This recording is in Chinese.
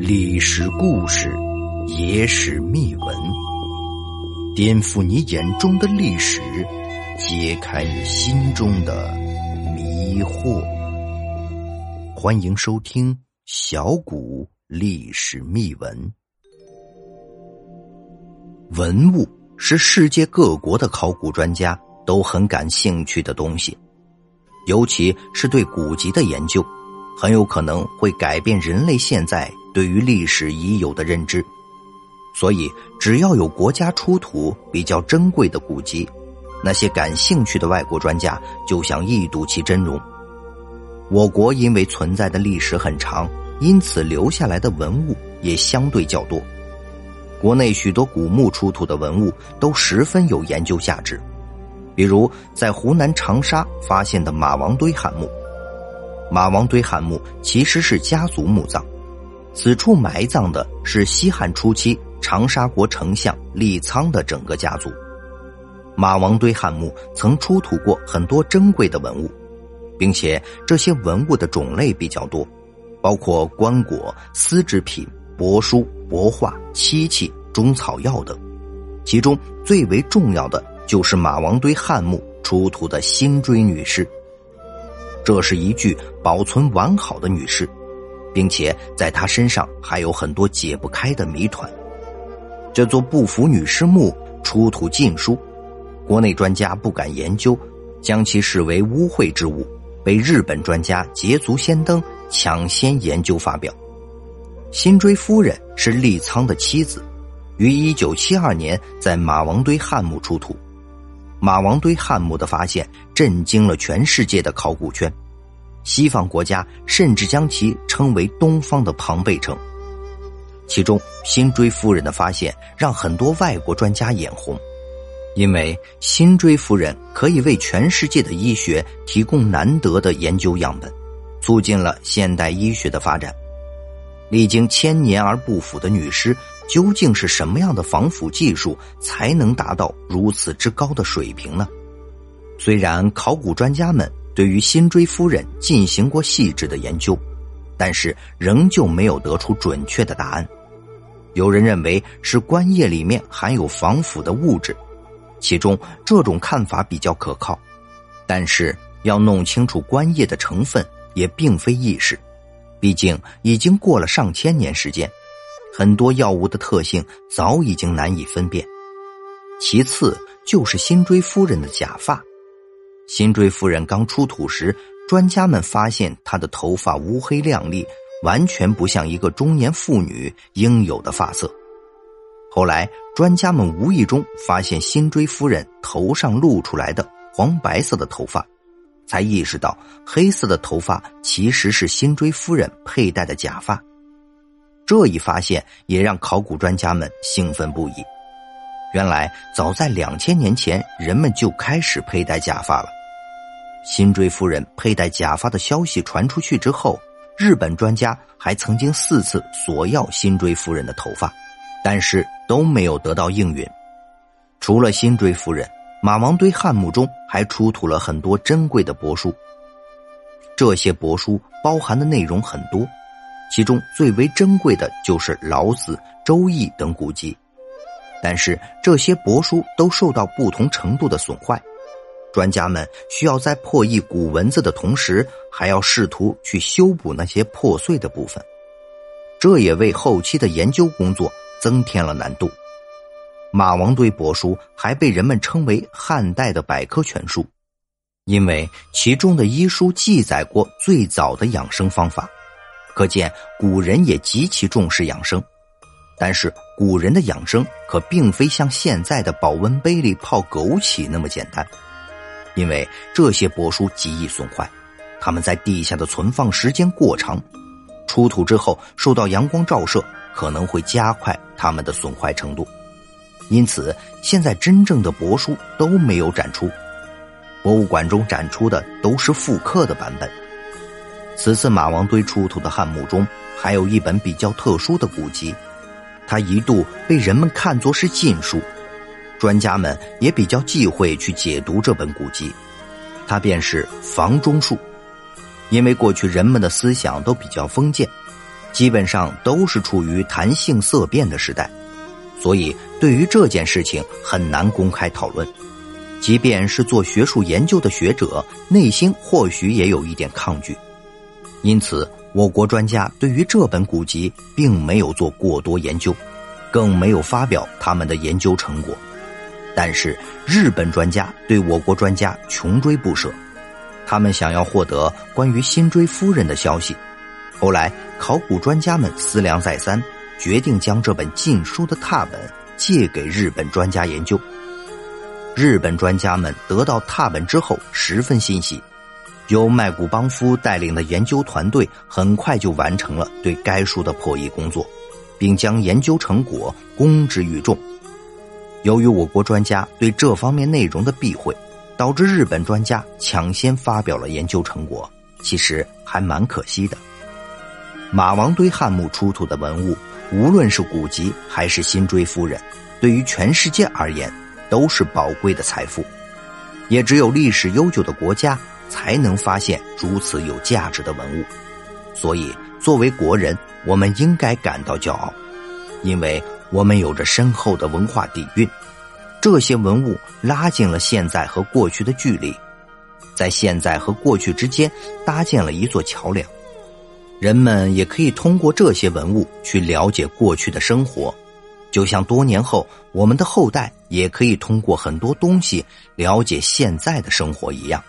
历史故事，野史秘闻，颠覆你眼中的历史，揭开你心中的迷惑。欢迎收听小古历史秘闻。文物是世界各国的考古专家都很感兴趣的东西，尤其是对古籍的研究，很有可能会改变人类现在。对于历史已有的认知，所以只要有国家出土比较珍贵的古籍，那些感兴趣的外国专家就想一睹其真容。我国因为存在的历史很长，因此留下来的文物也相对较多。国内许多古墓出土的文物都十分有研究价值，比如在湖南长沙发现的马王堆汉墓。马王堆汉墓其实是家族墓葬。此处埋葬的是西汉初期长沙国丞相李沧的整个家族。马王堆汉墓曾出土过很多珍贵的文物，并且这些文物的种类比较多，包括棺椁、丝织品、帛书、帛画、漆器、中草药等。其中最为重要的就是马王堆汉墓出土的辛追女尸。这是一具保存完好的女尸。并且在她身上还有很多解不开的谜团。这座不腐女尸墓出土禁书，国内专家不敢研究，将其视为污秽之物，被日本专家捷足先登，抢先研究发表。辛追夫人是立仓的妻子，于一九七二年在马王堆汉墓出土。马王堆汉墓的发现震惊了全世界的考古圈。西方国家甚至将其称为东方的庞贝城。其中，辛追夫人的发现让很多外国专家眼红，因为辛追夫人可以为全世界的医学提供难得的研究样本，促进了现代医学的发展。历经千年而不腐的女尸，究竟是什么样的防腐技术才能达到如此之高的水平呢？虽然考古专家们。对于辛追夫人进行过细致的研究，但是仍旧没有得出准确的答案。有人认为是棺液里面含有防腐的物质，其中这种看法比较可靠。但是要弄清楚棺液的成分也并非易事，毕竟已经过了上千年时间，很多药物的特性早已经难以分辨。其次就是辛追夫人的假发。辛追夫人刚出土时，专家们发现她的头发乌黑亮丽，完全不像一个中年妇女应有的发色。后来，专家们无意中发现辛追夫人头上露出来的黄白色的头发，才意识到黑色的头发其实是辛追夫人佩戴的假发。这一发现也让考古专家们兴奋不已。原来，早在两千年前，人们就开始佩戴假发了。辛追夫人佩戴假发的消息传出去之后，日本专家还曾经四次索要辛追夫人的头发，但是都没有得到应允。除了辛追夫人，马王堆汉墓中还出土了很多珍贵的帛书。这些帛书包含的内容很多，其中最为珍贵的就是《老子》《周易》等古籍。但是这些帛书都受到不同程度的损坏。专家们需要在破译古文字的同时，还要试图去修补那些破碎的部分，这也为后期的研究工作增添了难度。马王堆帛书还被人们称为汉代的百科全书，因为其中的医书记载过最早的养生方法，可见古人也极其重视养生。但是古人的养生可并非像现在的保温杯里泡枸杞那么简单。因为这些帛书极易损坏，它们在地下的存放时间过长，出土之后受到阳光照射，可能会加快它们的损坏程度。因此，现在真正的帛书都没有展出，博物馆中展出的都是复刻的版本。此次马王堆出土的汉墓中，还有一本比较特殊的古籍，它一度被人们看作是禁书。专家们也比较忌讳去解读这本古籍，它便是房中术。因为过去人们的思想都比较封建，基本上都是处于谈性色变的时代，所以对于这件事情很难公开讨论。即便是做学术研究的学者，内心或许也有一点抗拒。因此，我国专家对于这本古籍并没有做过多研究，更没有发表他们的研究成果。但是，日本专家对我国专家穷追不舍。他们想要获得关于辛追夫人的消息，后来考古专家们思量再三，决定将这本禁书的拓本借给日本专家研究。日本专家们得到拓本之后十分欣喜，由麦古邦夫带领的研究团队很快就完成了对该书的破译工作，并将研究成果公之于众。由于我国专家对这方面内容的避讳。导致日本专家抢先发表了研究成果，其实还蛮可惜的。马王堆汉墓出土的文物，无论是古籍还是辛追夫人，对于全世界而言都是宝贵的财富。也只有历史悠久的国家才能发现如此有价值的文物。所以，作为国人，我们应该感到骄傲，因为我们有着深厚的文化底蕴。这些文物拉近了现在和过去的距离，在现在和过去之间搭建了一座桥梁。人们也可以通过这些文物去了解过去的生活，就像多年后我们的后代也可以通过很多东西了解现在的生活一样。